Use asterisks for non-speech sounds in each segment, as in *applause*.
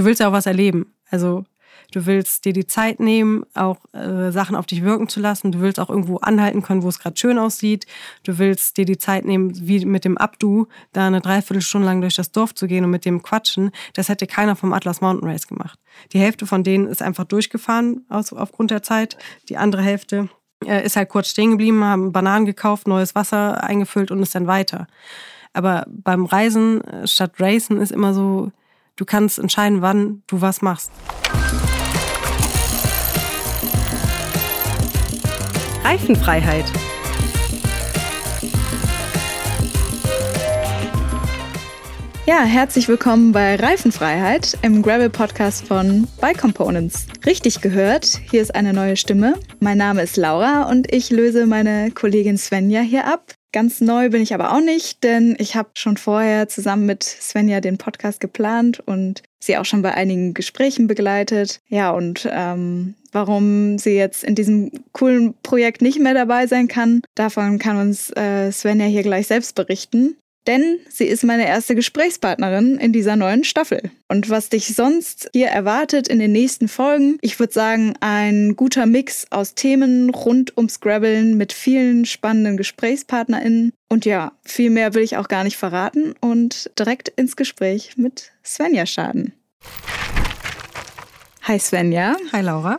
du willst ja auch was erleben. Also Du willst dir die Zeit nehmen, auch äh, Sachen auf dich wirken zu lassen. Du willst auch irgendwo anhalten können, wo es gerade schön aussieht. Du willst dir die Zeit nehmen, wie mit dem Abdu, da eine Dreiviertelstunde lang durch das Dorf zu gehen und mit dem quatschen. Das hätte keiner vom Atlas Mountain Race gemacht. Die Hälfte von denen ist einfach durchgefahren aus, aufgrund der Zeit. Die andere Hälfte äh, ist halt kurz stehen geblieben, haben Bananen gekauft, neues Wasser eingefüllt und ist dann weiter. Aber beim Reisen äh, statt Racen ist immer so, du kannst entscheiden, wann du was machst. Reifenfreiheit. Ja, herzlich willkommen bei Reifenfreiheit im Gravel-Podcast von Bike Components. Richtig gehört, hier ist eine neue Stimme. Mein Name ist Laura und ich löse meine Kollegin Svenja hier ab. Ganz neu bin ich aber auch nicht, denn ich habe schon vorher zusammen mit Svenja den Podcast geplant und sie auch schon bei einigen Gesprächen begleitet. Ja, und ähm, warum sie jetzt in diesem coolen Projekt nicht mehr dabei sein kann, davon kann uns äh, Svenja hier gleich selbst berichten. Denn sie ist meine erste Gesprächspartnerin in dieser neuen Staffel. Und was dich sonst hier erwartet in den nächsten Folgen, ich würde sagen, ein guter Mix aus Themen rund ums Grabbeln mit vielen spannenden GesprächspartnerInnen. Und ja, viel mehr will ich auch gar nicht verraten und direkt ins Gespräch mit Svenja starten. Hi Svenja. Hi Laura.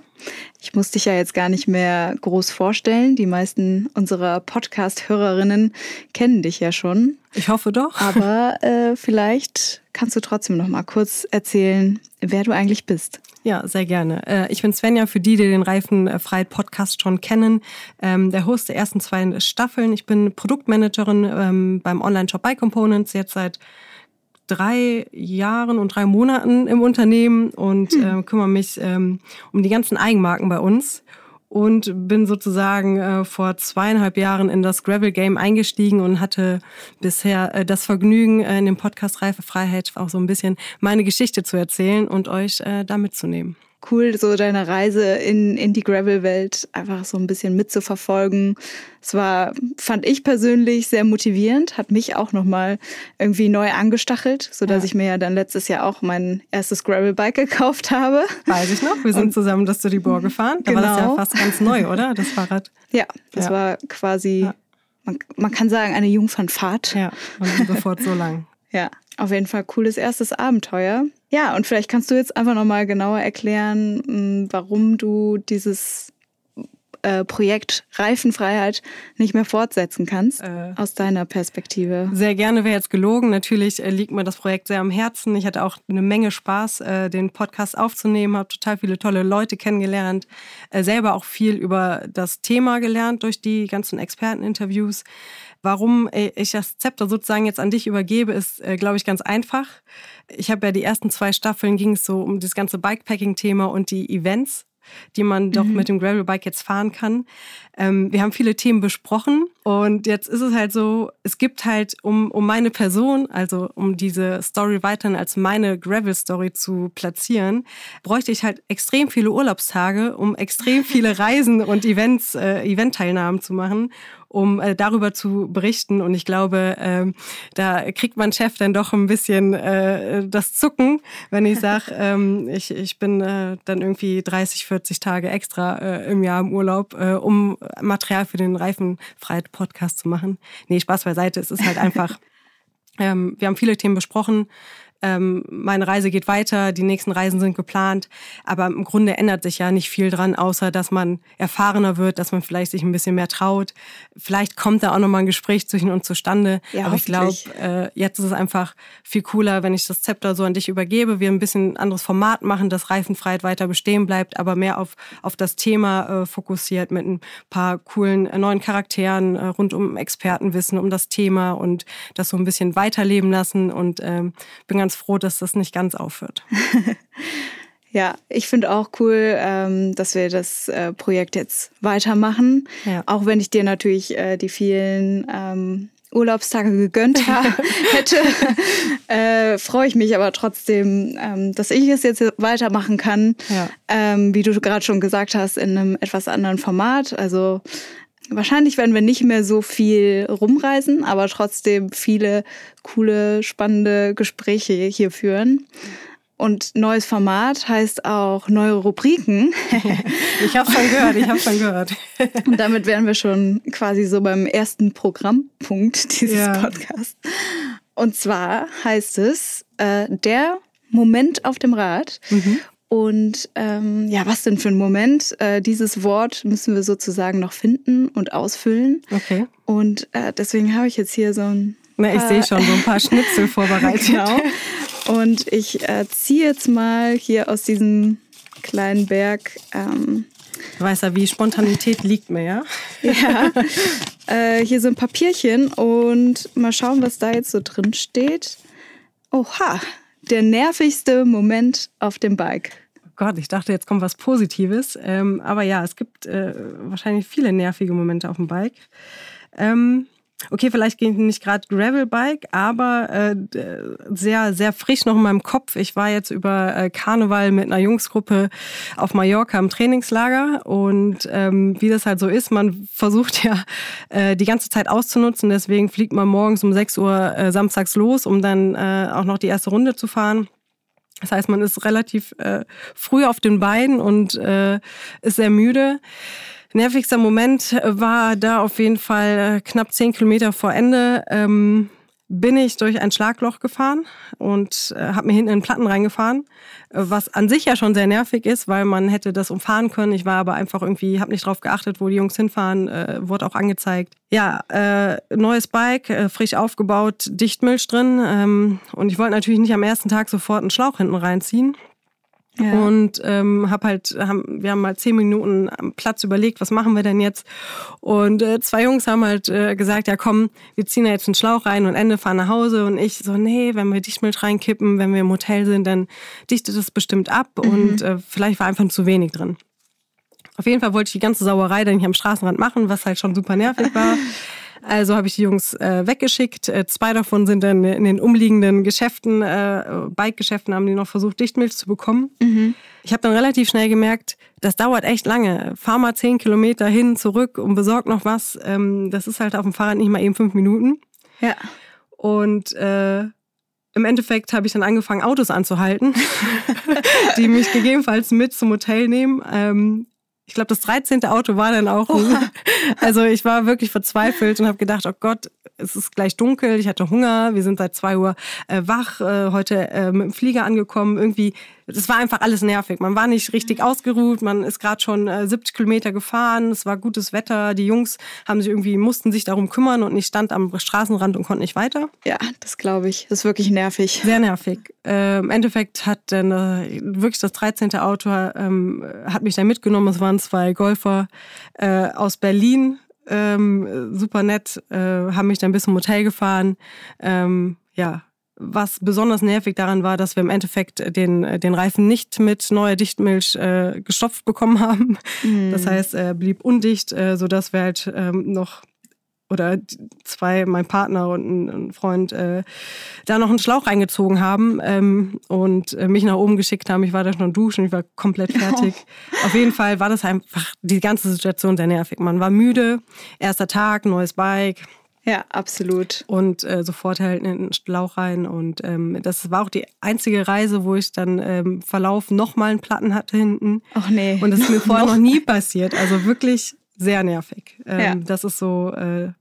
Ich muss dich ja jetzt gar nicht mehr groß vorstellen. Die meisten unserer Podcast-Hörerinnen kennen dich ja schon. Ich hoffe doch. Aber äh, vielleicht kannst du trotzdem noch mal kurz erzählen, wer du eigentlich bist. Ja, sehr gerne. Äh, ich bin Svenja, für die, die den Reifenfreiheit Podcast schon kennen, ähm, der Host der ersten zwei Staffeln. Ich bin Produktmanagerin ähm, beim Online-Shop Bike Components, jetzt seit drei Jahren und drei Monaten im Unternehmen und hm. äh, kümmere mich ähm, um die ganzen Eigenmarken bei uns und bin sozusagen äh, vor zweieinhalb Jahren in das Gravel Game eingestiegen und hatte bisher äh, das Vergnügen, äh, in dem Podcast Reife Freiheit auch so ein bisschen meine Geschichte zu erzählen und euch äh, da mitzunehmen cool, so deine Reise in, in die Gravel-Welt einfach so ein bisschen mitzuverfolgen. Es war, fand ich persönlich sehr motivierend, hat mich auch nochmal irgendwie neu angestachelt, sodass ja. ich mir ja dann letztes Jahr auch mein erstes Gravel-Bike gekauft habe. Weiß ich noch, wir sind Und, zusammen das Studiebor gefahren. Da genau. war das ja genau. fast ganz neu, oder? Das Fahrrad. Ja, das ja. war quasi, ja. man, man kann sagen, eine Jungfernfahrt. Ja, und sofort so lang. *laughs* Ja, auf jeden Fall cooles erstes Abenteuer. Ja, und vielleicht kannst du jetzt einfach nochmal genauer erklären, hm, warum du dieses äh, Projekt Reifenfreiheit nicht mehr fortsetzen kannst, äh, aus deiner Perspektive. Sehr gerne wäre jetzt gelogen. Natürlich äh, liegt mir das Projekt sehr am Herzen. Ich hatte auch eine Menge Spaß, äh, den Podcast aufzunehmen, habe total viele tolle Leute kennengelernt, äh, selber auch viel über das Thema gelernt durch die ganzen Experteninterviews. Warum ich das Zepter sozusagen jetzt an dich übergebe, ist, äh, glaube ich, ganz einfach. Ich habe ja die ersten zwei Staffeln ging es so um das ganze Bikepacking-Thema und die Events die man doch mhm. mit dem Gravelbike jetzt fahren kann. Ähm, wir haben viele Themen besprochen und jetzt ist es halt so, es gibt halt, um, um meine Person, also um diese Story weiterhin als meine Gravel-Story zu platzieren, bräuchte ich halt extrem viele Urlaubstage, um extrem viele *laughs* Reisen und Events, äh, Eventteilnahmen zu machen um äh, darüber zu berichten. Und ich glaube, äh, da kriegt mein Chef dann doch ein bisschen äh, das Zucken, wenn ich sage, *laughs* ähm, ich, ich bin äh, dann irgendwie 30, 40 Tage extra äh, im Jahr im Urlaub, äh, um Material für den Reifenfreiheit-Podcast zu machen. Nee, Spaß beiseite. Es ist halt einfach, *laughs* ähm, wir haben viele Themen besprochen ähm, meine Reise geht weiter, die nächsten Reisen sind geplant. Aber im Grunde ändert sich ja nicht viel dran, außer dass man erfahrener wird, dass man vielleicht sich ein bisschen mehr traut. Vielleicht kommt da auch nochmal ein Gespräch zwischen uns zustande. Ja, Aber ich glaube, äh, jetzt ist es einfach viel cooler, wenn ich das Zepter so an dich übergebe, wir ein bisschen anderes Format machen, dass Reifenfreiheit weiter bestehen bleibt, aber mehr auf, auf das Thema äh, fokussiert mit ein paar coolen äh, neuen Charakteren äh, rund um Expertenwissen, um das Thema und das so ein bisschen weiterleben lassen. Und ähm, bin ganz ganz froh, dass das nicht ganz aufhört. *laughs* Ja, ich finde auch cool, ähm, dass wir das äh, Projekt jetzt weitermachen. Ja. Auch wenn ich dir natürlich äh, die vielen ähm, Urlaubstage gegönnt *laughs* hätte, *laughs* äh, freue ich mich aber trotzdem, ähm, dass ich es jetzt weitermachen kann. Ja. Ähm, wie du gerade schon gesagt hast, in einem etwas anderen Format. Also Wahrscheinlich werden wir nicht mehr so viel rumreisen, aber trotzdem viele coole, spannende Gespräche hier führen. und neues Format heißt auch neue Rubriken. *laughs* ich habe schon gehört, ich habe schon gehört. *laughs* und damit wären wir schon quasi so beim ersten Programmpunkt dieses ja. Podcasts. Und zwar heißt es äh, der Moment auf dem Rad. Mhm. Und ähm, ja, was denn für ein Moment? Äh, dieses Wort müssen wir sozusagen noch finden und ausfüllen. Okay. Und äh, deswegen habe ich jetzt hier so ein. Na, ich sehe schon so ein paar *laughs* Schnitzel vorbereitet. genau. Und ich äh, ziehe jetzt mal hier aus diesem kleinen Berg. Ähm, du weißt ja, wie Spontanität liegt mir, ja? ja. *laughs* Äh, hier so ein Papierchen und mal schauen, was da jetzt so drin steht. Oha, der nervigste Moment auf dem Bike. Oh Gott, ich dachte, jetzt kommt was Positives. Ähm, aber ja, es gibt äh, wahrscheinlich viele nervige Momente auf dem Bike. Ähm, okay, vielleicht ging nicht gerade Gravelbike, aber äh, sehr, sehr frisch noch in meinem Kopf. Ich war jetzt über äh, Karneval mit einer Jungsgruppe auf Mallorca im Trainingslager und ähm, wie das halt so ist, man versucht ja äh, die ganze Zeit auszunutzen. Deswegen fliegt man morgens um 6 Uhr äh, samstags los, um dann äh, auch noch die erste Runde zu fahren. Das heißt, man ist relativ äh, früh auf den Beinen und äh, ist sehr müde. Nervigster Moment war da auf jeden Fall äh, knapp zehn Kilometer vor Ende. Ähm, bin ich durch ein Schlagloch gefahren und äh, habe mir hinten in den Platten reingefahren, äh, was an sich ja schon sehr nervig ist, weil man hätte das umfahren können. Ich war aber einfach irgendwie, habe nicht drauf geachtet, wo die Jungs hinfahren, äh, wurde auch angezeigt. Ja, äh, neues Bike, äh, frisch aufgebaut, Dichtmilch drin ähm, und ich wollte natürlich nicht am ersten Tag sofort einen Schlauch hinten reinziehen. Ja. Und ähm, hab halt, haben, wir haben mal zehn Minuten am Platz überlegt, was machen wir denn jetzt? Und äh, zwei Jungs haben halt äh, gesagt, ja komm, wir ziehen da jetzt einen Schlauch rein und Ende fahren nach Hause. Und ich so, nee, wenn wir Dichtmilch reinkippen, wenn wir im Hotel sind, dann dichtet das bestimmt ab. Mhm. Und äh, vielleicht war einfach zu wenig drin. Auf jeden Fall wollte ich die ganze Sauerei dann nicht am Straßenrand machen, was halt schon super nervig war. *laughs* Also habe ich die Jungs äh, weggeschickt. Äh, zwei davon sind dann in den umliegenden Geschäften, äh, Bike-Geschäften, haben die noch versucht, Dichtmilch zu bekommen. Mhm. Ich habe dann relativ schnell gemerkt, das dauert echt lange. Fahr mal zehn Kilometer hin, zurück und besorg noch was. Ähm, das ist halt auf dem Fahrrad nicht mal eben fünf Minuten. Ja. Und äh, im Endeffekt habe ich dann angefangen, Autos anzuhalten, *laughs* die mich gegebenenfalls mit zum Hotel nehmen. Ähm, ich glaube, das 13. Auto war dann auch. Oh. *laughs* Also ich war wirklich verzweifelt und habe gedacht, oh Gott, es ist gleich dunkel, ich hatte Hunger, wir sind seit zwei Uhr äh, wach, äh, heute äh, mit dem Flieger angekommen. Irgendwie, das war einfach alles nervig. Man war nicht richtig mhm. ausgeruht, man ist gerade schon 70 äh, Kilometer gefahren, es war gutes Wetter, die Jungs haben sich irgendwie, mussten sich darum kümmern und ich stand am Straßenrand und konnte nicht weiter. Ja, das glaube ich. Das ist wirklich nervig. Sehr nervig. Äh, Im Endeffekt hat dann äh, wirklich das 13. Auto ähm, hat mich da mitgenommen. Es waren zwei Golfer aus Berlin ähm, super nett, äh, haben mich dann bis zum Hotel gefahren. Ähm, ja, was besonders nervig daran war, dass wir im Endeffekt den, den Reifen nicht mit neuer Dichtmilch äh, gestopft bekommen haben. Mhm. Das heißt, er blieb undicht, äh, sodass wir halt ähm, noch oder zwei, mein Partner und ein, Freund, äh, da noch einen Schlauch reingezogen haben ähm, und äh, mich nach oben geschickt haben. Ich war da schon duschen, ich war komplett fertig. Oh. *laughs* Auf jeden Fall war das einfach die ganze Situation sehr nervig. Man war müde, erster Tag, neues Bike. Ja, absolut. Und äh, sofort halt in den Schlauch rein. Und ähm, das war auch die einzige Reise, wo ich dann ähm, Verlauf nochmal einen Platten hatte hinten. Ach nee. Und das ist mir *laughs* vorher noch nie passiert. Also wirklich sehr nervig. Ähm, ja. Das ist so äh,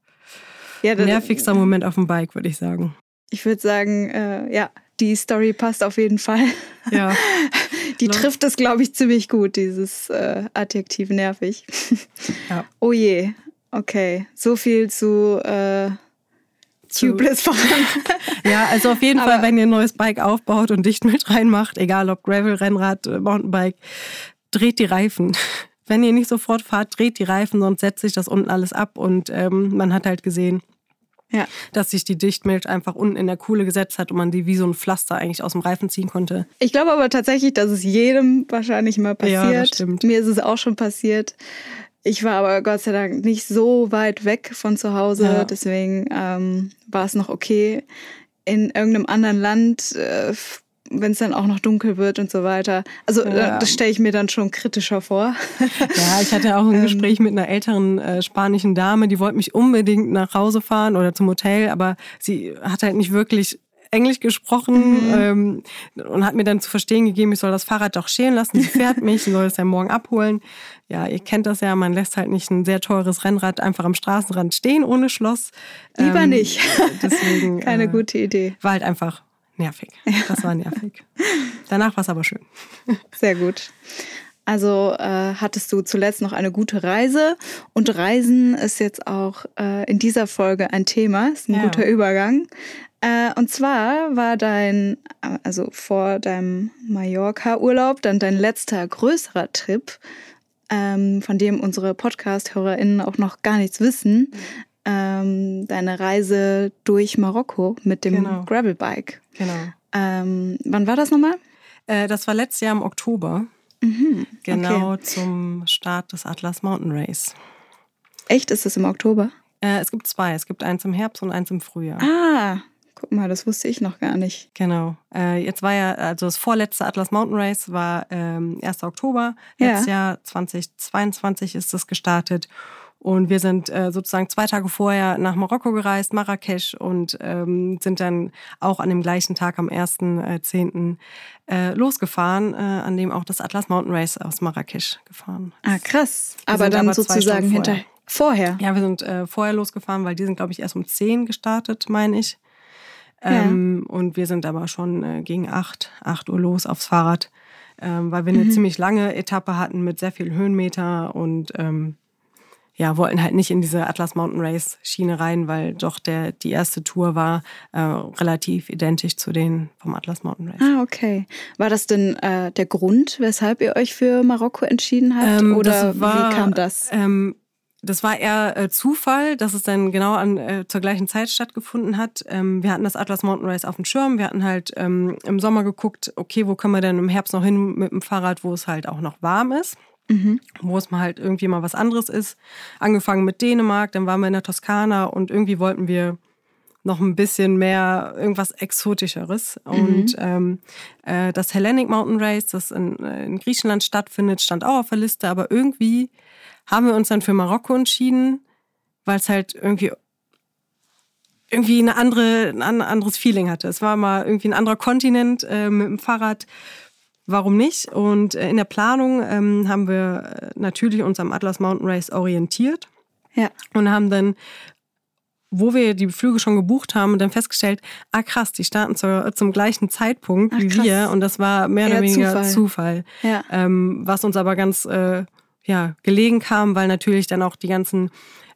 ja, das, Nervigster Moment auf dem Bike, würde ich sagen. Ich würde sagen, äh, ja, die Story passt auf jeden Fall. Ja. *laughs* die Klar. trifft es, glaube ich, ziemlich gut, dieses äh, Adjektiv nervig. Ja. Oh je, okay. So viel zu äh, Tubeless fahren. *laughs* ja, also auf jeden Aber Fall, wenn ihr ein neues Bike aufbaut und dicht mit reinmacht, egal ob Gravel, Rennrad, äh, Mountainbike, dreht die Reifen *laughs* wenn ihr nicht sofort fahrt, dreht die Reifen, sonst setzt sich das unten alles ab und ähm, man hat halt gesehen, ja. dass sich die Dichtmilch einfach unten in der Kuhle gesetzt hat und man die wie so ein Pflaster eigentlich aus dem Reifen ziehen konnte. Ich glaube aber tatsächlich, dass es jedem wahrscheinlich mal passiert. Ja, stimmt. Mir ist es auch schon passiert. Ich war aber Gott sei Dank nicht so weit weg von zu Hause, ja. deswegen ähm, war es noch okay. In irgendeinem anderen Land äh, wenn es dann auch noch dunkel wird und so weiter. Also äh, ja. das stelle ich mir dann schon kritischer vor. *laughs* Ja, ich hatte auch ein *laughs* ähm. Gespräch mit einer älteren äh, spanischen Dame, die wollte mich unbedingt nach Hause fahren oder zum Hotel, aber sie hat halt nicht wirklich Englisch gesprochen mhm. ähm, und hat mir dann zu verstehen gegeben, ich soll das Fahrrad doch stehen lassen. Sie fährt mich, sie soll es ja morgen abholen. Ja, ihr kennt das ja, man lässt halt nicht ein sehr teures Rennrad einfach am Straßenrand stehen ohne Schloss. Lieber ähm, nicht. *laughs* Deswegen, *laughs* Keine äh, gute Idee. War halt einfach nervig. Das war nervig. Danach war es aber schön. *laughs* Sehr gut. Also äh, hattest du zuletzt noch eine gute Reise und Reisen ist jetzt auch äh, in dieser Folge ein Thema, ist ein ja. guter Übergang. Äh, und zwar war dein, also vor deinem Mallorca-Urlaub, dann dein letzter größerer Trip, ähm, von dem unsere Podcast-HörerInnen auch noch gar nichts wissen, ähm, deine Reise durch Marokko mit dem genau. Gravelbike. Genau. Ähm, wann war das nochmal? Äh, das war letztes Jahr im Oktober. Mhm, genau okay. zum Start des Atlas Mountain Race. Echt? Ist das im Oktober? Äh, es gibt zwei. Es gibt eins im Herbst und eins im Frühjahr. Ah, guck mal, das wusste ich noch gar nicht. Genau. Äh, jetzt war ja, also das vorletzte Atlas Mountain Race war ähm, 1. Oktober. Letztes ja. Jahr 2022 ist es gestartet. Und wir sind äh, sozusagen zwei Tage vorher nach Marokko gereist, Marrakesch, und ähm, sind dann auch an dem gleichen Tag am 1.10. Äh, losgefahren, äh, an dem auch das Atlas Mountain Race aus Marrakesch gefahren ist. Ah, krass. Wir aber dann aber sozusagen hinter vorher. Ja, wir sind äh, vorher losgefahren, weil die sind, glaube ich, erst um 10 gestartet, meine ich. Ähm, ja. Und wir sind aber schon äh, gegen 8, 8 Uhr los aufs Fahrrad, ähm, weil wir eine mhm. ziemlich lange Etappe hatten mit sehr viel Höhenmeter und ähm, ja, wollten halt nicht in diese Atlas Mountain Race Schiene rein, weil doch der, die erste Tour war äh, relativ identisch zu den vom Atlas Mountain Race. Ah, okay. War das denn äh, der Grund, weshalb ihr euch für Marokko entschieden habt? Ähm, Oder war, wie kam das? Ähm, das war eher äh, Zufall, dass es dann genau an, äh, zur gleichen Zeit stattgefunden hat. Ähm, wir hatten das Atlas Mountain Race auf dem Schirm. Wir hatten halt ähm, im Sommer geguckt, okay, wo können wir denn im Herbst noch hin mit dem Fahrrad, wo es halt auch noch warm ist mhm. wo es mal halt irgendwie mal was anderes ist. Angefangen mit Dänemark, dann waren wir in der Toskana und irgendwie wollten wir noch ein bisschen mehr irgendwas Exotischeres. Mhm. Und ähm, äh, das Hellenic Mountain Race, das in, äh, in, Griechenland stattfindet, stand auch auf der Liste, aber irgendwie haben wir uns dann für Marokko entschieden, weil es halt irgendwie irgendwie eine andere, ein anderes Feeling hatte. Es war mal irgendwie ein anderer Kontinent äh, mit dem Fahrrad warum nicht? Und äh, in der Planung ähm, haben wir äh, natürlich uns am Atlas Mountain Race orientiert. Ja. Und haben dann, wo wir die Flüge schon gebucht haben, dann festgestellt, ah krass, die starten zur, zum gleichen Zeitpunkt Ach, wie krass. wir. Und das war mehr Eher oder weniger Zufall. Zufall. Ja. Ähm, was uns aber ganz äh, ja, gelegen kam, weil natürlich dann auch die ganzen,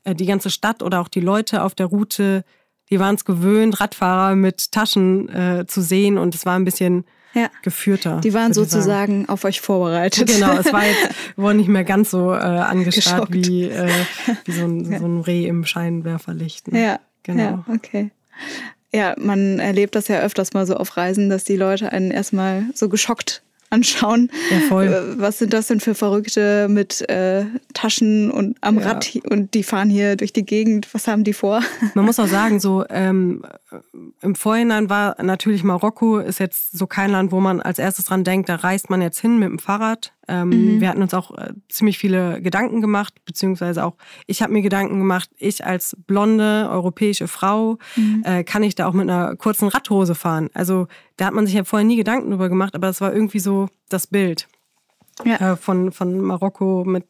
äh, die ganze Stadt oder auch die Leute auf der Route, die waren es gewöhnt, Radfahrer mit Taschen äh, zu sehen. Und es war ein bisschen ja. geführter. Die waren sozusagen auf euch vorbereitet. Genau, es war jetzt *laughs* wohl nicht mehr ganz so äh, angestarrt wie, äh, wie *laughs* so, ein, ja. so ein Reh im Scheinwerferlicht. Ne? Ja, genau. Ja, okay. Ja, man erlebt das ja öfters mal so auf Reisen, dass die Leute einen erstmal so geschockt anschauen. Ja, voll. Äh, was sind das denn für Verrückte mit äh, Taschen und am ja. Rad und die fahren hier durch die Gegend? Was haben die vor? Man muss auch sagen, so ähm, im Vorhinein war natürlich Marokko ist jetzt so kein Land, wo man als erstes dran denkt, da reist man jetzt hin mit dem Fahrrad. Ähm, mhm. Wir hatten uns auch äh, ziemlich viele Gedanken gemacht, beziehungsweise auch ich habe mir Gedanken gemacht, ich als blonde europäische Frau, mhm. äh, kann ich da auch mit einer kurzen Radhose fahren? Also da hat man sich ja vorher nie Gedanken drüber gemacht, aber es war irgendwie so das Bild ja. äh, von, von Marokko mit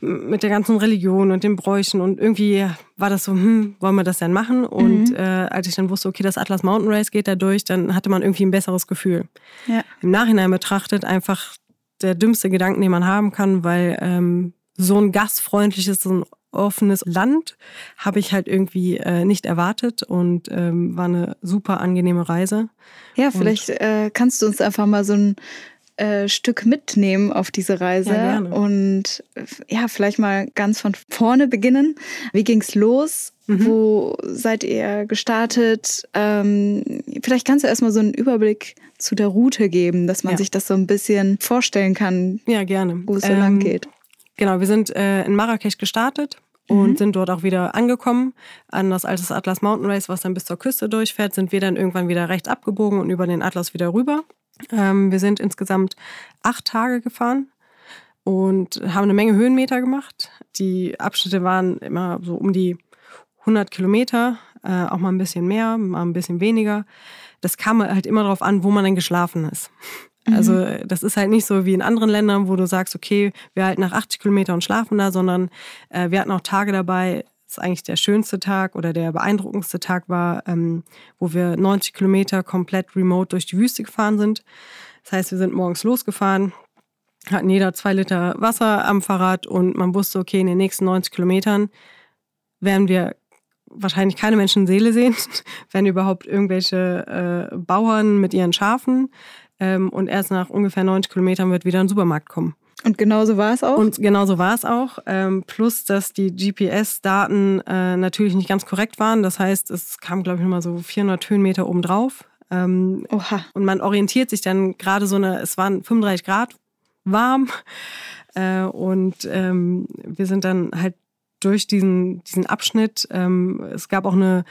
mit der ganzen Religion und den Bräuchen und irgendwie war das so, hm, wollen wir das denn machen? Und mhm. äh, als ich dann wusste, okay, das Atlas Mountain Race geht da durch, dann hatte man irgendwie ein besseres Gefühl. Ja. Im Nachhinein betrachtet einfach der dümmste Gedanken, den man haben kann, weil ähm, so ein gastfreundliches, so ein offenes Land habe ich halt irgendwie äh, nicht erwartet und ähm, war eine super angenehme Reise. Ja, vielleicht äh, kannst du uns einfach mal so ein äh, Stück mitnehmen auf diese Reise ja, und äh, ja, vielleicht mal ganz von vorne beginnen. Wie ging's los? Mhm. Wo seid ihr gestartet? Ähm, vielleicht kannst du erstmal so einen Überblick zu der Route geben, dass man ja. sich das so ein bisschen vorstellen kann. Ja, gerne. Wo es so ähm, lang geht. Genau, wir sind äh, in Marrakesch gestartet und mhm. sind dort auch wieder angekommen. An das alte Atlas Mountain Race, was dann bis zur Küste durchfährt, sind wir dann irgendwann wieder rechts abgebogen und über den Atlas wieder rüber. Ähm, wir sind insgesamt acht Tage gefahren und haben eine Menge Höhenmeter gemacht. Die Abschnitte waren immer so um die 100 Kilometer, äh, auch mal ein bisschen mehr, mal ein bisschen weniger. das kam halt immer darauf an, wo man dann geschlafen ist. Mhm. Also das ist halt nicht so wie in anderen Ländern, wo du sagst, okay, wir halten nach 80 Kilometern und schlafen da, sondern äh, wir hatten auch Tage dabei, das eigentlich der schönste Tag oder der beeindruckendste Tag war, ähm, wo wir 90 Kilometer komplett remote durch die Wüste gefahren sind. Das heißt, wir sind morgens losgefahren, hatten jeder zwei Liter Wasser am Fahrrad und man wusste, okay, in den nächsten 90 Kilometern werden wir wahrscheinlich keine Menschenseele sehen, *laughs* wenn überhaupt irgendwelche äh, Bauern mit ihren Schafen. Ähm, und erst nach ungefähr 90 Kilometern wird wieder ein Supermarkt kommen. Und genauso war es auch? Und genauso war es auch. Ähm, plus, dass die GPS-Daten äh, natürlich nicht ganz korrekt waren. Das heißt, es kam, glaube ich, nochmal so 400 Höhenmeter obendrauf. Ähm, Oha. Und man orientiert sich dann gerade so eine, es waren 35 Grad warm. Äh, und ähm, wir sind dann halt durch diesen, diesen Abschnitt. Ähm, es gab auch eine,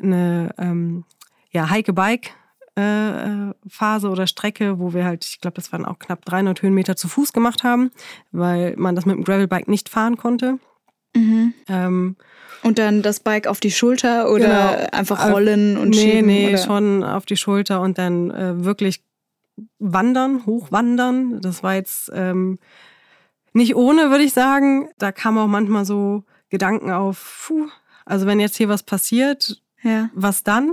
eine ähm, ja, Hike-Bike. Äh, Phase oder Strecke, wo wir halt, ich glaube, das waren auch knapp 300 Höhenmeter zu Fuß gemacht haben, weil man das mit dem Gravelbike nicht fahren konnte. Mhm. Ähm, und dann das Bike auf die Schulter oder genau. einfach rollen und nee, schieben? Nee, nee, schon auf die Schulter und dann äh, wirklich wandern, hochwandern. Das war jetzt ähm, nicht ohne, würde ich sagen. Da kam auch manchmal so Gedanken auf, puh, also wenn jetzt hier was passiert, ja. was dann?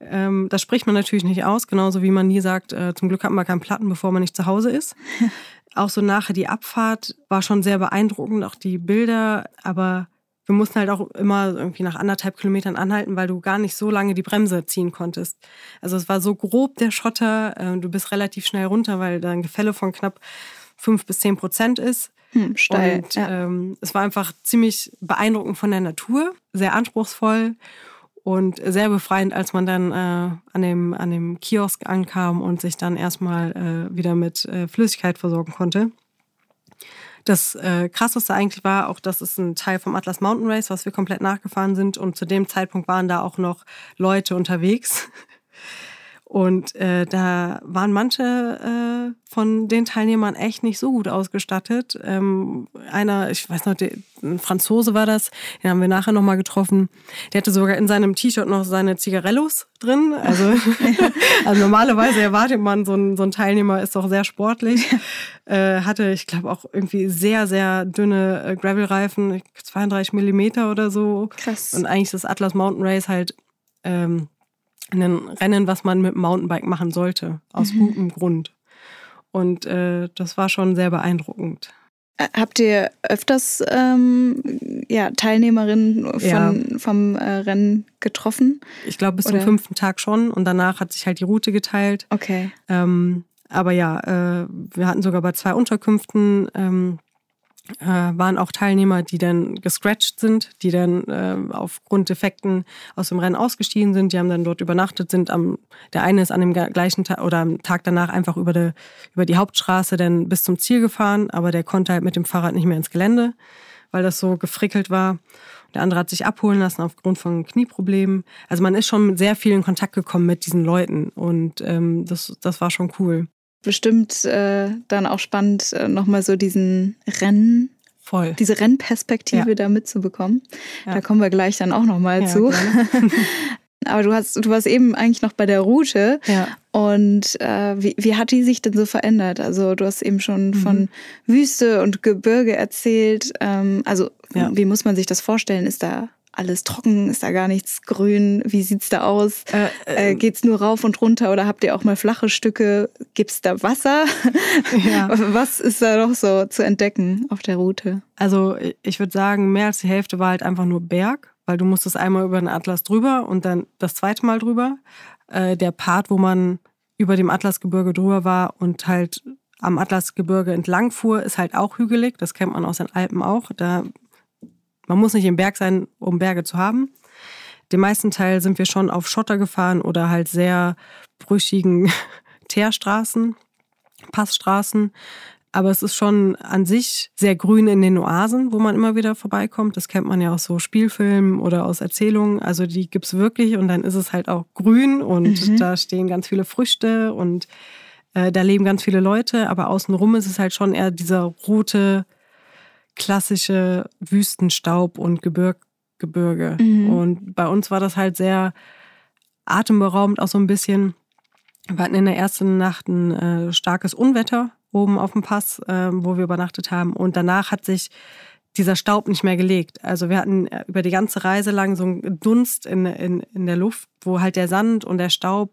Ähm, das spricht man natürlich nicht aus, genauso wie man nie sagt, äh, zum Glück hat man keinen Platten, bevor man nicht zu Hause ist. *laughs* auch so nachher die Abfahrt war schon sehr beeindruckend, auch die Bilder, aber wir mussten halt auch immer irgendwie nach anderthalb Kilometern anhalten, weil du gar nicht so lange die Bremse ziehen konntest. Also es war so grob der Schotter, äh, du bist relativ schnell runter, weil da ein Gefälle von knapp fünf bis zehn Prozent ist. Hm, steil. Und ja. ähm, es war einfach ziemlich beeindruckend von der Natur, sehr anspruchsvoll und sehr befreiend, als man dann äh, an, dem, an dem Kiosk ankam und sich dann erstmal äh, wieder mit äh, Flüssigkeit versorgen konnte. Das äh, Krasseste eigentlich war auch, dass es ein Teil vom Atlas Mountain Race, was wir komplett nachgefahren sind. Und zu dem Zeitpunkt waren da auch noch Leute unterwegs, und äh, da waren manche äh, von den Teilnehmern echt nicht so gut ausgestattet. Ähm, einer, ich weiß noch, der, ein Franzose war das, den haben wir nachher nochmal getroffen. Der hatte sogar in seinem T-Shirt noch seine Zigarellos drin. Also, *laughs* *laughs* also normalerweise erwartet man, so ein, so ein Teilnehmer ist doch sehr sportlich. Äh, hatte, ich glaube, auch irgendwie sehr, sehr dünne äh, Gravel-Reifen, 32 Millimeter oder so. Krass. Und eigentlich ist das Atlas Mountain Race halt... Ähm, ein Rennen, was man mit dem Mountainbike machen sollte, aus mhm. gutem Grund. Und äh, das war schon sehr beeindruckend. Habt ihr öfters ähm, ja, Teilnehmerinnen von, ja. vom äh, Rennen getroffen? Ich glaube, bis Oder? zum fünften Tag schon. Und danach hat sich halt die Route geteilt. Okay. Ähm, aber ja, äh, wir hatten sogar bei zwei Unterkünften ähm, äh, waren auch Teilnehmer, die dann gescratcht sind, die dann äh, aufgrund Defekten aus dem Rennen ausgestiegen sind. Die haben dann dort übernachtet, sind am, der eine ist an dem gleichen Tag oder am Tag danach einfach über, die, über die Hauptstraße dann bis zum Ziel gefahren, aber der konnte halt mit dem Fahrrad nicht mehr ins Gelände, weil das so gefrickelt war. Der andere hat sich abholen lassen aufgrund von Knieproblemen. Also man ist schon mit sehr viel in Kontakt gekommen mit diesen Leuten und ähm, das, das war schon cool bestimmt äh, dann auch spannend, äh, nochmal so diesen Rennen, Voll. diese Rennperspektive ja. da mitzubekommen. Ja. Da kommen wir gleich dann auch nochmal ja, zu. *laughs* Aber du hast, du warst eben eigentlich noch bei der Route. Ja. Und äh, wie, wie hat die sich denn so verändert? Also du hast eben schon mhm. von Wüste und Gebirge erzählt. Ähm, also ja. wie muss man sich das vorstellen? Ist da alles trocken? Ist da gar nichts grün? Wie sieht's da aus? Äh, äh, ähm, geht's nur rauf und runter oder habt ihr auch mal flache Stücke? Gibt's da Wasser? Ja. *laughs* Was ist da noch so zu entdecken auf der Route? Also ich würde sagen, mehr als die Hälfte war halt einfach nur Berg, weil du musstest einmal über den Atlas drüber und dann das zweite Mal drüber. Äh, der Part, wo man über dem Atlasgebirge drüber war und halt am Atlasgebirge entlang fuhr, ist halt auch hügelig. Das kennt man aus den Alpen auch. Da man muss nicht im Berg sein, um Berge zu haben. Den meisten Teil sind wir schon auf Schotter gefahren oder halt sehr brüchigen *laughs* Teerstraßen, Passstraßen. Aber es ist schon an sich sehr grün in den Oasen, wo man immer wieder vorbeikommt. Das kennt man ja aus so Spielfilmen oder aus Erzählungen. Also die gibt es wirklich und dann ist es halt auch grün und mhm. da stehen ganz viele Früchte und äh, da leben ganz viele Leute. Aber außenrum ist es halt schon eher dieser rote, klassische Wüstenstaub und Gebirg, Gebirge. Mhm. Und bei uns war das halt sehr atemberaubend, auch so ein bisschen. Wir hatten in der ersten Nacht ein äh, starkes Unwetter oben auf dem Pass, äh, wo wir übernachtet haben. Und danach hat sich dieser Staub nicht mehr gelegt. Also wir hatten äh, über die ganze Reise lang so einen Dunst in, in, in der Luft, wo halt der Sand und der Staub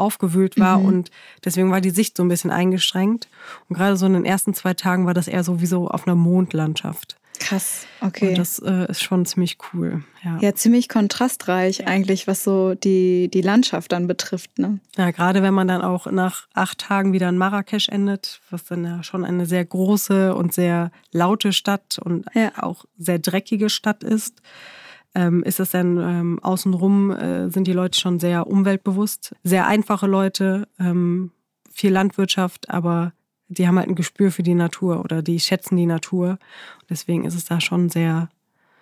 aufgewühlt war mhm. und deswegen war die Sicht so ein bisschen eingeschränkt. Und gerade so in den ersten zwei Tagen war das eher so wie so auf einer Mondlandschaft. Krass, okay. Und das äh, ist schon ziemlich cool. Ja. ja, ziemlich kontrastreich eigentlich, was so die, die Landschaft dann betrifft. Ne? Ja, gerade wenn man dann auch nach acht Tagen wieder in Marrakesch endet, was dann ja schon eine sehr große und sehr laute Stadt und ja. auch sehr dreckige Stadt ist. Ähm, ist es dann ähm, außenrum, äh, sind die Leute schon sehr umweltbewusst. Sehr einfache Leute, ähm, viel Landwirtschaft, aber die haben halt ein Gespür für die Natur oder die schätzen die Natur. Deswegen ist es da schon sehr.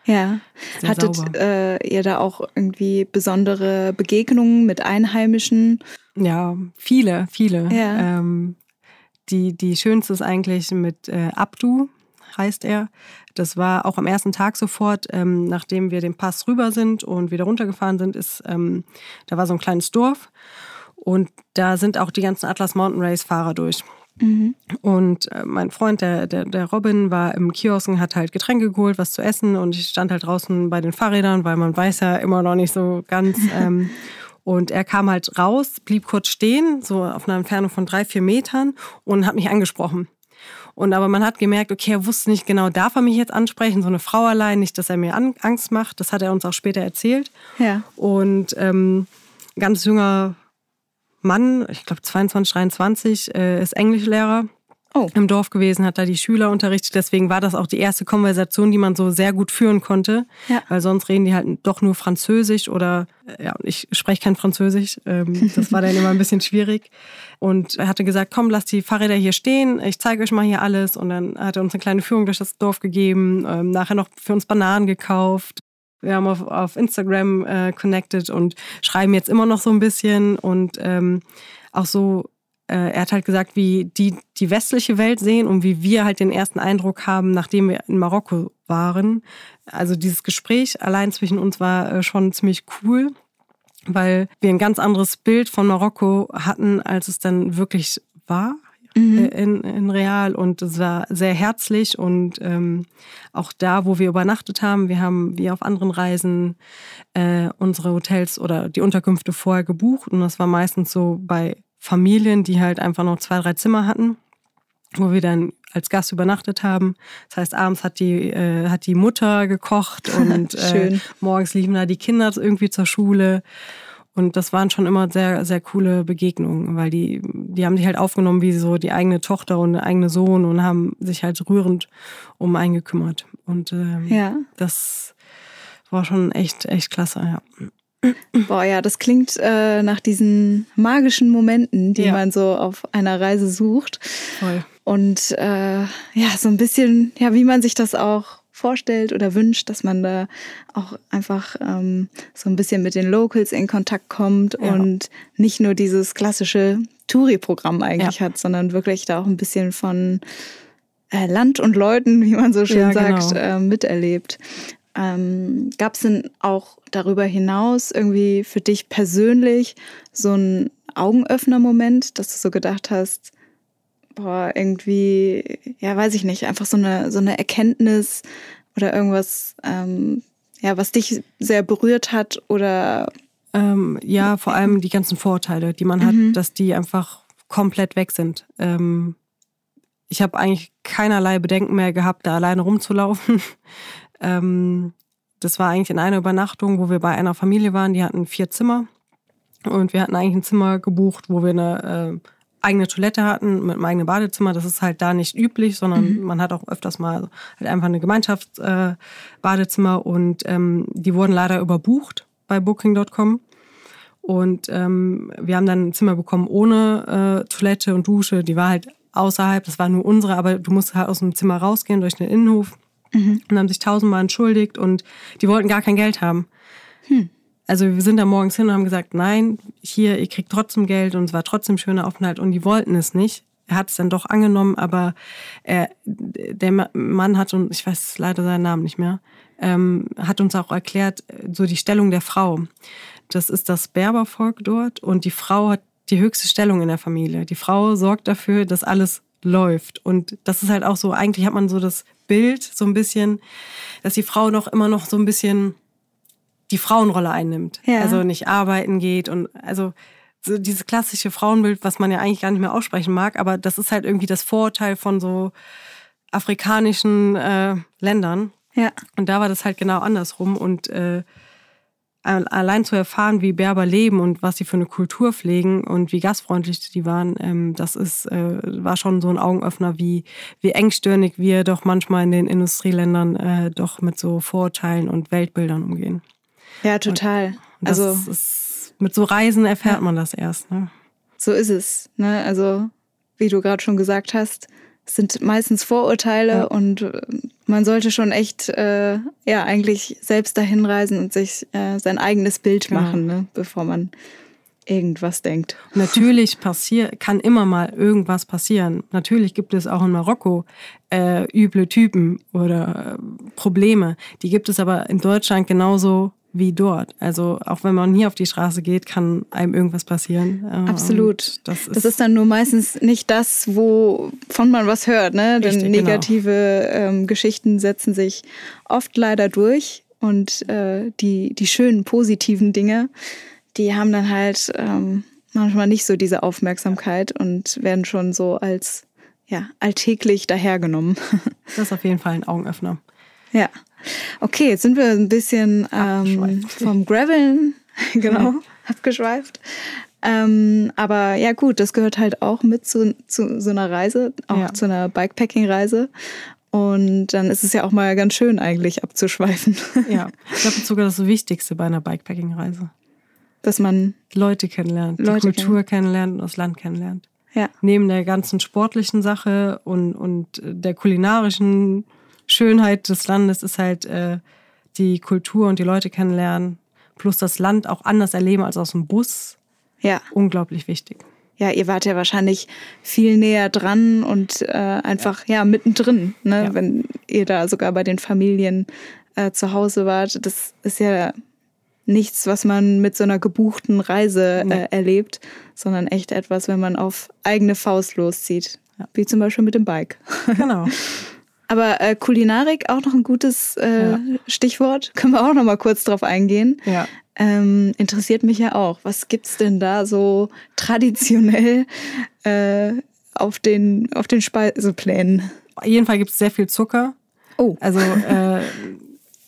Ja. Sehr Hattet äh, ihr da auch irgendwie besondere Begegnungen mit Einheimischen? Ja, viele, viele. Ja. Ähm, die, die schönste ist eigentlich mit äh, Abdu, heißt er. Das war auch am ersten Tag sofort, ähm, nachdem wir den Pass rüber sind und wieder runtergefahren sind, ist, ähm, da war so ein kleines Dorf und da sind auch die ganzen Atlas Mountain Race Fahrer durch. Mhm. Und äh, mein Freund, der, der, der Robin, war im Kiosk und hat halt Getränke geholt, was zu essen. Und ich stand halt draußen bei den Fahrrädern, weil man weiß ja immer noch nicht so ganz. *laughs* Ähm, und er kam halt raus, blieb kurz stehen, so auf einer Entfernung von drei, vier Metern und hat mich angesprochen. Und aber man hat gemerkt, okay, er wusste nicht genau, darf er mich jetzt ansprechen, so eine Frau allein, nicht, dass er mir Angst macht. Das hat er uns auch später erzählt. Ja. Und ähm, ganz junger Mann, ich glaube 22, 23, äh, ist Englischlehrer. Oh. Im Dorf gewesen, hat da die Schüler unterrichtet. Deswegen war das auch die erste Konversation, die man so sehr gut führen konnte. Ja. Weil sonst reden die halt doch nur Französisch oder, äh, ja, ich spreche kein Französisch. Ähm, das war dann immer ein bisschen schwierig. Und er hatte gesagt, komm, lass die Fahrräder hier stehen. Ich zeige euch mal hier alles. Und dann hat er uns eine kleine Führung durch das Dorf gegeben. Ähm, nachher noch für uns Bananen gekauft. Wir haben auf, auf Instagram äh, connected und schreiben jetzt immer noch so ein bisschen und ähm, auch so, er hat halt gesagt, wie die die westliche Welt sehen und wie wir halt den ersten Eindruck haben, nachdem wir in Marokko waren. Also dieses Gespräch allein zwischen uns war äh, schon ziemlich cool, weil wir ein ganz anderes Bild von Marokko hatten, als es dann wirklich war mhm. Äh, in, in Real und es war sehr herzlich und ähm, auch da, wo wir übernachtet haben, wir haben wie auf anderen Reisen äh, unsere Hotels oder die Unterkünfte vorher gebucht und das war meistens so bei Familien, die halt einfach noch zwei, drei Zimmer hatten, wo wir dann als Gast übernachtet haben. Das heißt, abends hat die, äh, hat die Mutter gekocht *laughs* und äh, morgens liefen da die Kinder irgendwie zur Schule. Und das waren schon immer sehr, sehr coole Begegnungen, weil die, die haben sich halt aufgenommen wie so die eigene Tochter und der eigene Sohn und haben sich halt rührend um einen gekümmert. Und ähm, ja. das war schon echt, echt klasse, ja. Boah, ja, das klingt äh, nach diesen magischen Momenten, die ja. man so auf einer Reise sucht. Voll. Und äh, ja, so ein bisschen, ja, wie man sich das auch vorstellt oder wünscht, dass man da auch einfach ähm, so ein bisschen mit den Locals in Kontakt kommt ja. und nicht nur dieses klassische Touri-Programm eigentlich ja. hat, sondern wirklich da auch ein bisschen von äh, Land und Leuten, wie man so schön ja, sagt, genau. äh, miterlebt. Ähm, Gab es denn auch darüber hinaus irgendwie für dich persönlich so einen Augenöffner-Moment, dass du so gedacht hast, boah, irgendwie, ja, weiß ich nicht, einfach so eine, so eine Erkenntnis oder irgendwas, ähm, ja, was dich sehr berührt hat oder ähm, ja, vor allem die ganzen Vorteile, die man mhm. hat, dass die einfach komplett weg sind. Ähm, ich habe eigentlich keinerlei Bedenken mehr gehabt, da alleine rumzulaufen. Ähm, das war eigentlich in einer Übernachtung, wo wir bei einer Familie waren, die hatten vier Zimmer. Und wir hatten eigentlich ein Zimmer gebucht, wo wir eine äh, eigene Toilette hatten mit einem eigenen Badezimmer. Das ist halt da nicht üblich, sondern mhm. man hat auch öfters mal halt einfach eine Gemeinschaftsbadezimmer äh, und ähm, die wurden leider überbucht bei Booking.com. Und ähm, wir haben dann ein Zimmer bekommen ohne äh, Toilette und Dusche. Die war halt außerhalb, das war nur unsere, aber du musst halt aus dem Zimmer rausgehen durch den Innenhof mhm. und haben sich tausendmal entschuldigt und die wollten gar kein Geld haben. Hm. Also wir sind da morgens hin und haben gesagt, nein, hier, ihr kriegt trotzdem Geld und es war trotzdem schöner Aufenthalt und die wollten es nicht. Er hat es dann doch angenommen, aber er, der Mann hat uns, ich weiß leider seinen Namen nicht mehr, ähm, hat uns auch erklärt, so die Stellung der Frau. Das ist das Berbervolk dort und die Frau hat die höchste Stellung in der Familie. Die Frau sorgt dafür, dass alles läuft. Und das ist halt auch so, eigentlich hat man so das Bild so ein bisschen, dass die Frau noch immer noch so ein bisschen die Frauenrolle einnimmt. Ja. Also nicht arbeiten geht und also so dieses klassische Frauenbild, was man ja eigentlich gar nicht mehr aussprechen mag, aber das ist halt irgendwie das Vorurteil von so afrikanischen äh, Ländern. Ja. Und da war das halt genau andersrum. Und äh, allein zu erfahren, wie Berber leben und was sie für eine Kultur pflegen und wie gastfreundlich die waren, ähm, das ist, äh, war schon so ein Augenöffner, wie, wie engstirnig wir doch manchmal in den Industrieländern äh, doch mit so Vorurteilen und Weltbildern umgehen. Ja, total. Also ist, mit so Reisen erfährt ja. man das erst. Ne? So ist es. Ne? Also, wie du gerade schon gesagt hast, sind meistens Vorurteile ja. und äh, man sollte schon echt äh, ja eigentlich selbst dahin reisen und sich äh, sein eigenes Bild genau. machen, ne? bevor man irgendwas denkt. Natürlich passiert, kann immer mal irgendwas passieren. Natürlich gibt es auch in Marokko äh, üble Typen oder äh, Probleme. Die gibt es aber in Deutschland genauso wie dort. Also auch wenn man hier auf die Straße geht, kann einem irgendwas passieren. Absolut. Das ist, das ist, dann nur meistens nicht das, wovon man was hört. Ne? Denn genau. negative genau. ähm, Geschichten setzen sich oft leider durch und äh, die, die schönen, positiven Dinge, die haben dann halt ähm, manchmal nicht so diese Aufmerksamkeit und werden schon so als ja, alltäglich dahergenommen. *laughs* das ist auf jeden Fall ein Augenöffner. Ja. Okay, jetzt sind wir ein bisschen ähm, vom Graveln *laughs* genau abgeschweift. Ähm, aber ja gut, das gehört halt auch mit zu, zu so einer Reise, auch ja. zu einer Bikepacking-Reise. Und dann ist es ja auch mal ganz schön eigentlich abzuschweifen. *laughs* Ja, ich glaube sogar das Wichtigste bei einer Bikepacking-Reise. Dass man Leute kennenlernt, Leute die Kultur kennenlernt und das Land kennenlernt. Ja. Neben der ganzen sportlichen Sache und, und der kulinarischen Schönheit des Landes ist halt äh, die Kultur und die Leute kennenlernen, plus das Land auch anders erleben als aus dem Bus. Ja. Unglaublich wichtig. Ja, ihr wart ja wahrscheinlich viel näher dran und äh, einfach ja, ja mittendrin, ne? Ja. wenn ihr da sogar bei den Familien äh, zu Hause wart. Das ist ja nichts, was man mit so einer gebuchten Reise nee. äh, erlebt, sondern echt etwas, wenn man auf eigene Faust loszieht. Ja. Wie zum Beispiel mit dem Bike. Genau. *laughs* Aber äh, Kulinarik auch noch ein gutes äh, ja. Stichwort. *laughs* Können wir auch noch mal kurz drauf eingehen. Ja. Ähm, interessiert mich ja auch. Was gibt's denn da so traditionell äh, auf den, auf den Speiseplänen? Auf jeden Fall gibt es sehr viel Zucker. Oh. Also *laughs* äh,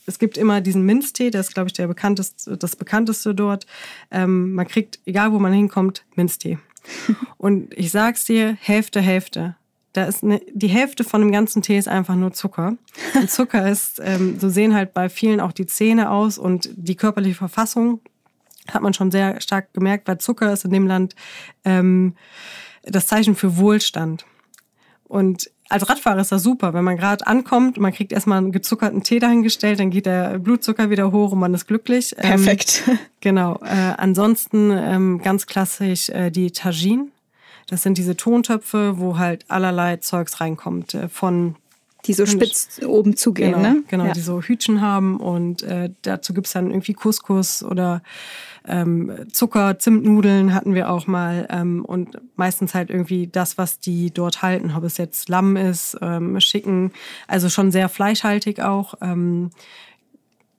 es gibt immer diesen Minztee, das ist, glaube ich, der bekannteste, das bekannteste dort. Ähm, man kriegt, egal wo man hinkommt, Minztee. *laughs* Und ich sag's dir, Hälfte, Hälfte. Da ist eine, die Hälfte von dem ganzen Tee ist einfach nur Zucker. Und Zucker *laughs* ist, ähm, so sehen halt bei vielen auch die Zähne aus und die körperliche Verfassung hat man schon sehr stark gemerkt, weil Zucker ist in dem Land ähm, das Zeichen für Wohlstand. Und als Radfahrer ist das super, wenn man gerade ankommt, man kriegt erstmal einen gezuckerten Tee dahingestellt, dann geht der Blutzucker wieder hoch und man ist glücklich. Ähm, Perfekt. Ähm, *laughs* genau. Äh, ansonsten ähm, ganz klassisch äh, die Tagine. Das sind diese Tontöpfe, wo halt allerlei Zeugs reinkommt. Äh, von die so spitz oben zugehen, genau, ne? Genau, ja. die so Hütchen haben und äh, dazu gibt's dann irgendwie Couscous oder ähm, Zucker, Zimtnudeln hatten wir auch mal ähm, und meistens halt irgendwie das, was die dort halten, ob es jetzt Lamm ist, ähm, Schicken, also schon sehr fleischhaltig auch. Ähm,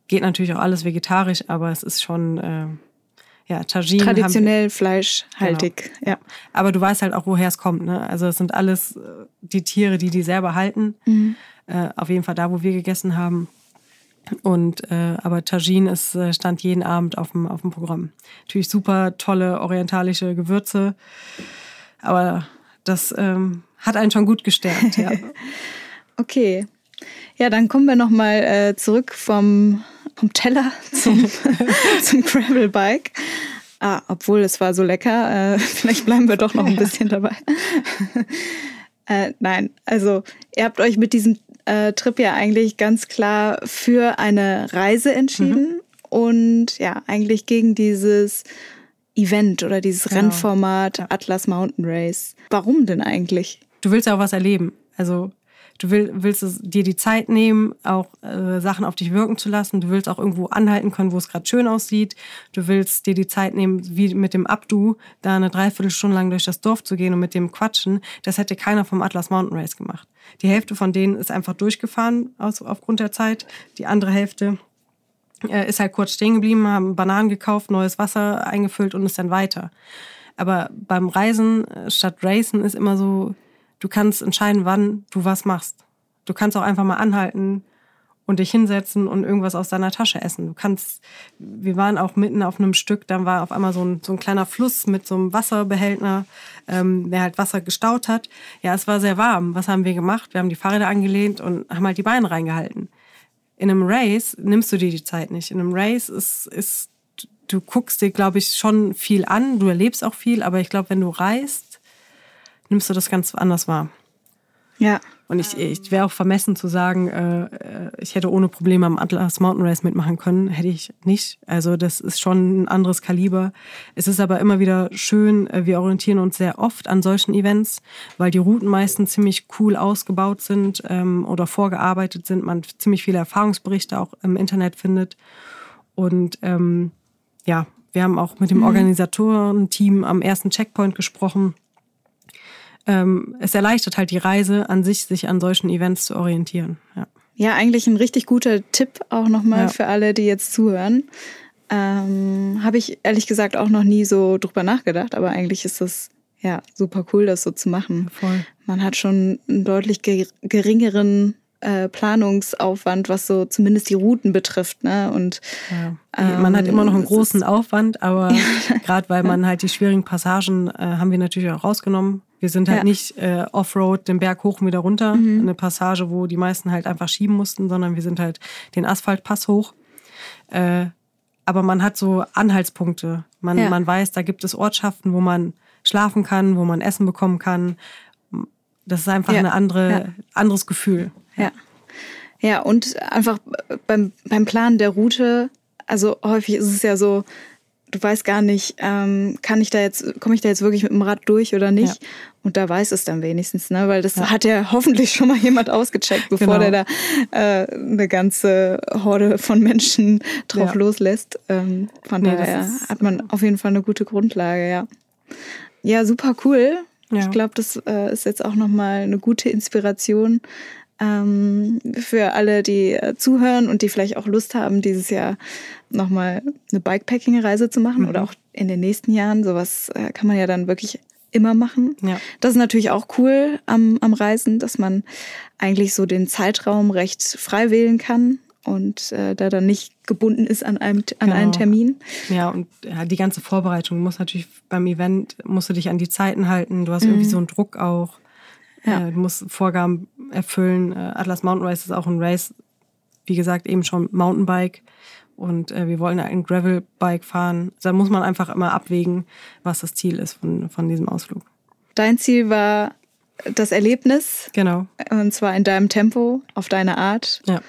geht natürlich auch alles vegetarisch, aber es ist schon äh, ja, Tagine. Traditionell haben, fleischhaltig, genau. ja. Aber du weißt halt auch, woher es kommt. Ne? Also es sind alles äh, die Tiere, die die selber halten. Mhm. Äh, auf jeden Fall da, wo wir gegessen haben. Und äh, aber Tagine ist, äh, stand jeden Abend auf dem, auf dem Programm. Natürlich super tolle orientalische Gewürze. Aber das ähm, hat einen schon gut gestärkt, ja. *laughs* okay. Ja, dann kommen wir nochmal äh, zurück vom vom Teller *laughs* zum, *laughs* zum Gravelbike. Ah, obwohl es war so lecker. Äh, *laughs* vielleicht bleiben wir doch noch ein bisschen dabei. äh, nein, also ihr habt euch mit diesem äh, Trip ja eigentlich ganz klar für eine Reise entschieden mhm. und ja, eigentlich gegen dieses Event oder dieses genau. Rennformat Atlas Mountain Race. Warum denn eigentlich? Du willst ja auch was erleben. Also Du will, willst es, dir die Zeit nehmen, auch äh, Sachen auf dich wirken zu lassen. Du willst auch irgendwo anhalten können, wo es gerade schön aussieht. Du willst dir die Zeit nehmen, wie mit dem Abdu, da eine Dreiviertelstunde lang durch das Dorf zu gehen und mit dem quatschen. Das hätte keiner vom Atlas Mountain Race gemacht. Die Hälfte von denen ist einfach durchgefahren aus, aufgrund der Zeit. Die andere Hälfte äh, ist halt kurz stehen geblieben, haben Bananen gekauft, neues Wasser eingefüllt und ist dann weiter. Aber beim Reisen äh, statt Racen ist immer so, du kannst entscheiden, wann du was machst. Du kannst auch einfach mal anhalten und dich hinsetzen und irgendwas aus deiner Tasche essen. Du kannst, wir waren auch mitten auf einem Stück, dann war auf einmal so ein, so ein kleiner Fluss mit so einem Wasserbehälter, ähm, der halt Wasser gestaut hat. Ja, es war sehr warm. Was haben wir gemacht? Wir haben die Fahrräder angelehnt und haben halt die Beine reingehalten. In einem Race nimmst du dir die Zeit nicht. In einem Race ist, ist du guckst dir, glaube ich, schon viel an, du erlebst auch viel, aber ich glaube, wenn du reist, nimmst du das ganz anders wahr. Ja. Und ich, ich wäre auch vermessen zu sagen, äh, äh, ich hätte ohne Probleme am Atlas Mountain Race mitmachen können. Hätte ich nicht. Also das ist schon ein anderes Kaliber. Es ist aber immer wieder schön, äh, wir orientieren uns sehr oft an solchen Events, weil die Routen meistens ziemlich cool ausgebaut sind ähm, oder vorgearbeitet sind. Man ziemlich viele Erfahrungsberichte auch im Internet findet. Und ähm, ja, wir haben auch mit dem mhm. Organisatorenteam am ersten Checkpoint gesprochen. Ähm, es erleichtert halt die Reise an sich, sich an solchen Events zu orientieren. Ja, ja eigentlich ein richtig guter Tipp auch nochmal ja. für alle, die jetzt zuhören. Ähm, Habe ich ehrlich gesagt auch noch nie so drüber nachgedacht, aber eigentlich ist das ja super cool, das so zu machen. Voll. Man hat schon einen deutlich geringeren äh, Planungsaufwand, was so zumindest die Routen betrifft. Ne? Und ja. ähm, man hat immer noch einen großen Aufwand, aber *laughs* gerade weil man halt die schwierigen Passagen äh, haben wir natürlich auch rausgenommen. Wir sind halt ja. nicht äh, Offroad den Berg hoch und wieder runter, mhm. eine Passage, wo die meisten halt einfach schieben mussten, sondern wir sind halt den Asphaltpass hoch. Äh, aber man hat so Anhaltspunkte. Man, ja. man weiß, da gibt es Ortschaften, wo man schlafen kann, wo man Essen bekommen kann. Das ist einfach ja. ein andere, anderes Gefühl. Ja. Ja, und einfach beim, beim Planen der Route, also häufig ist es ja so, du weißt gar nicht, ähm, kann ich da jetzt, komme ich da jetzt wirklich mit dem Rad durch oder nicht? Ja. Und da weiß es dann wenigstens, ne? Weil das ja. hat ja hoffentlich schon mal jemand ausgecheckt, bevor genau. der da äh, eine ganze Horde von Menschen drauf ja. loslässt. Ähm, von nee, daher hat man auf jeden Fall eine gute Grundlage, ja. Ja, super cool. Ich glaube, das äh, ist jetzt auch nochmal eine gute Inspiration, ähm, für alle, die äh, zuhören und die vielleicht auch Lust haben, dieses Jahr nochmal eine Bikepacking-Reise zu machen mhm. oder auch in den nächsten Jahren. Sowas äh, kann man ja dann wirklich immer machen. Ja. Das ist natürlich auch cool am, am Reisen, dass man eigentlich so den Zeitraum recht frei wählen kann und äh, da dann nicht gebunden ist an einem an genau. einen Termin. Ja, und ja, die ganze Vorbereitung muss natürlich beim Event musst du dich an die Zeiten halten. Du hast mhm. irgendwie so einen Druck auch. Ja. Äh, du musst Vorgaben erfüllen. Äh, Atlas Mountain Race ist auch ein Race, wie gesagt, eben schon Mountainbike. Und äh, wir wollen ein Gravelbike fahren. Da muss man einfach immer abwägen, was das Ziel ist von, von diesem Ausflug. Dein Ziel war das Erlebnis. Genau. Und zwar in deinem Tempo, auf deine Art. Ja.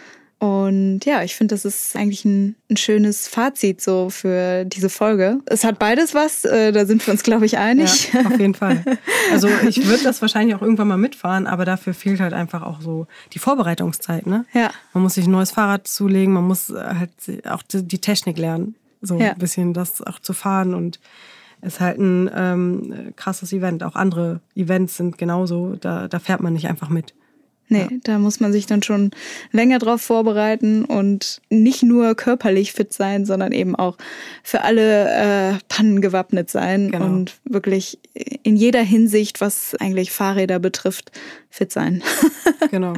Und ja, ich finde, das ist eigentlich ein, ein, schönes Fazit so für diese Folge. Es hat beides was, äh, da sind wir uns, glaube ich, einig. Ja, auf jeden Fall. Also ich würde das wahrscheinlich auch irgendwann mal mitfahren, aber dafür fehlt halt einfach auch so die Vorbereitungszeit. Ne? Ja. Man muss sich ein neues Fahrrad zulegen, man muss halt auch die Technik lernen, so ja. ein bisschen das auch zu fahren und es ist halt ein ähm, krasses Event. Auch andere Events sind genauso, da, da fährt man nicht einfach mit. Nee, ja. da muss man sich dann schon länger drauf vorbereiten und nicht nur körperlich fit sein, sondern eben auch für alle äh, Pannen gewappnet sein genau. und wirklich in jeder Hinsicht, was eigentlich Fahrräder betrifft, fit sein. *laughs* genau.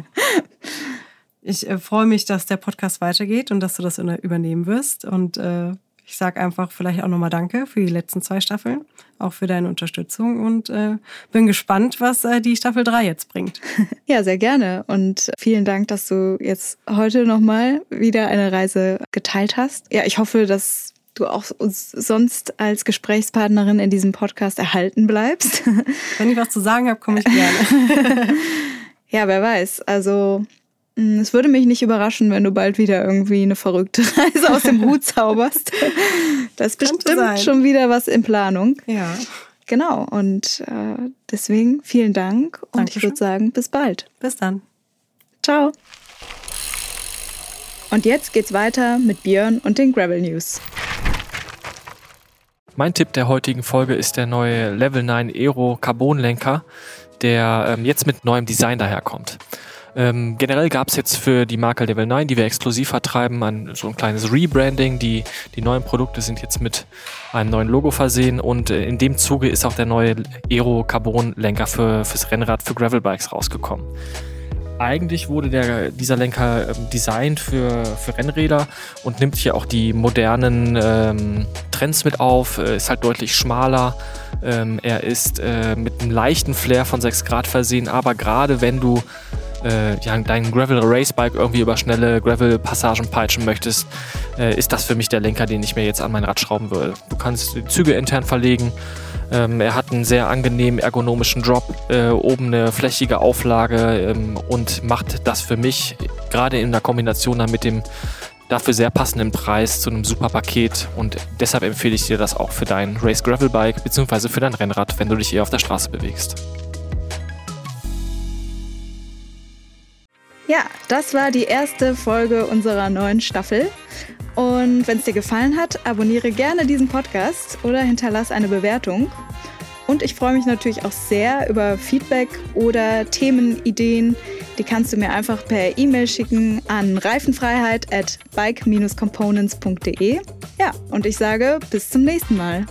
Ich äh, freue mich, dass der Podcast weitergeht und dass du das übernehmen wirst und äh, ich sage einfach vielleicht auch nochmal Danke für die letzten zwei Staffeln, auch für deine Unterstützung und äh, bin gespannt, was äh, die Staffel 3 jetzt bringt. *laughs* Ja, sehr gerne und vielen Dank, dass du jetzt heute nochmal wieder eine Reise geteilt hast. Ja, ich hoffe, dass du auch uns sonst als Gesprächspartnerin in diesem Podcast erhalten bleibst. Wenn ich was zu sagen habe, komme ich *laughs* gerne. ja, wer weiß. Also es würde mich nicht überraschen, wenn du bald wieder irgendwie eine verrückte *laughs* Reise aus dem Hut zauberst. Das ist bestimmt sein. schon wieder was in Planung. Ja. Genau. Und äh, deswegen vielen Dank und Dankeschön. ich würde sagen, bis bald. Bis dann. Ciao. Und jetzt geht's weiter mit Björn und den Gravel News. Mein Tipp der heutigen Folge ist der neue Level 9 Aero Carbon Lenker, der ähm, jetzt mit neuem Design daherkommt. Ähm, generell gab es jetzt für die Marke Level 9, die wir exklusiv vertreiben, ein, so ein kleines Rebranding. Die, die neuen Produkte sind jetzt mit einem neuen Logo versehen und äh, in dem Zuge ist auch der neue Aero Carbon Lenker für, fürs Rennrad für Gravelbikes rausgekommen. Eigentlich wurde der, dieser Lenker ähm, designt für, für Rennräder und nimmt hier auch die modernen ähm, Trends mit auf, äh, ist halt deutlich schmaler. Ähm, er ist äh, mit einem leichten Flair von 6 Grad versehen, aber gerade wenn du äh, ja, dein Gravel Racebike irgendwie über schnelle Gravel Passagen peitschen möchtest, äh, ist das für mich der Lenker, den ich mir jetzt an mein Rad schrauben würde. Du kannst die Züge intern verlegen, ähm, er hat einen sehr angenehmen ergonomischen Drop, äh, oben eine flächige Auflage ähm, und macht das für mich gerade in der Kombination dann mit dem dafür sehr passenden Preis zu einem super Paket und deshalb empfehle ich dir das auch für dein Race Gravel Bike bzw. für dein Rennrad, wenn du dich eher auf der Straße bewegst. Ja, das war die erste Folge unserer neuen Staffel. Und wenn es dir gefallen hat, abonniere gerne diesen Podcast oder hinterlass eine Bewertung. Und ich freue mich natürlich auch sehr über Feedback oder Themenideen. Die kannst du mir einfach per E-Mail schicken an reifenfreiheit at bike-components.de. Ja, und ich sage bis zum nächsten Mal.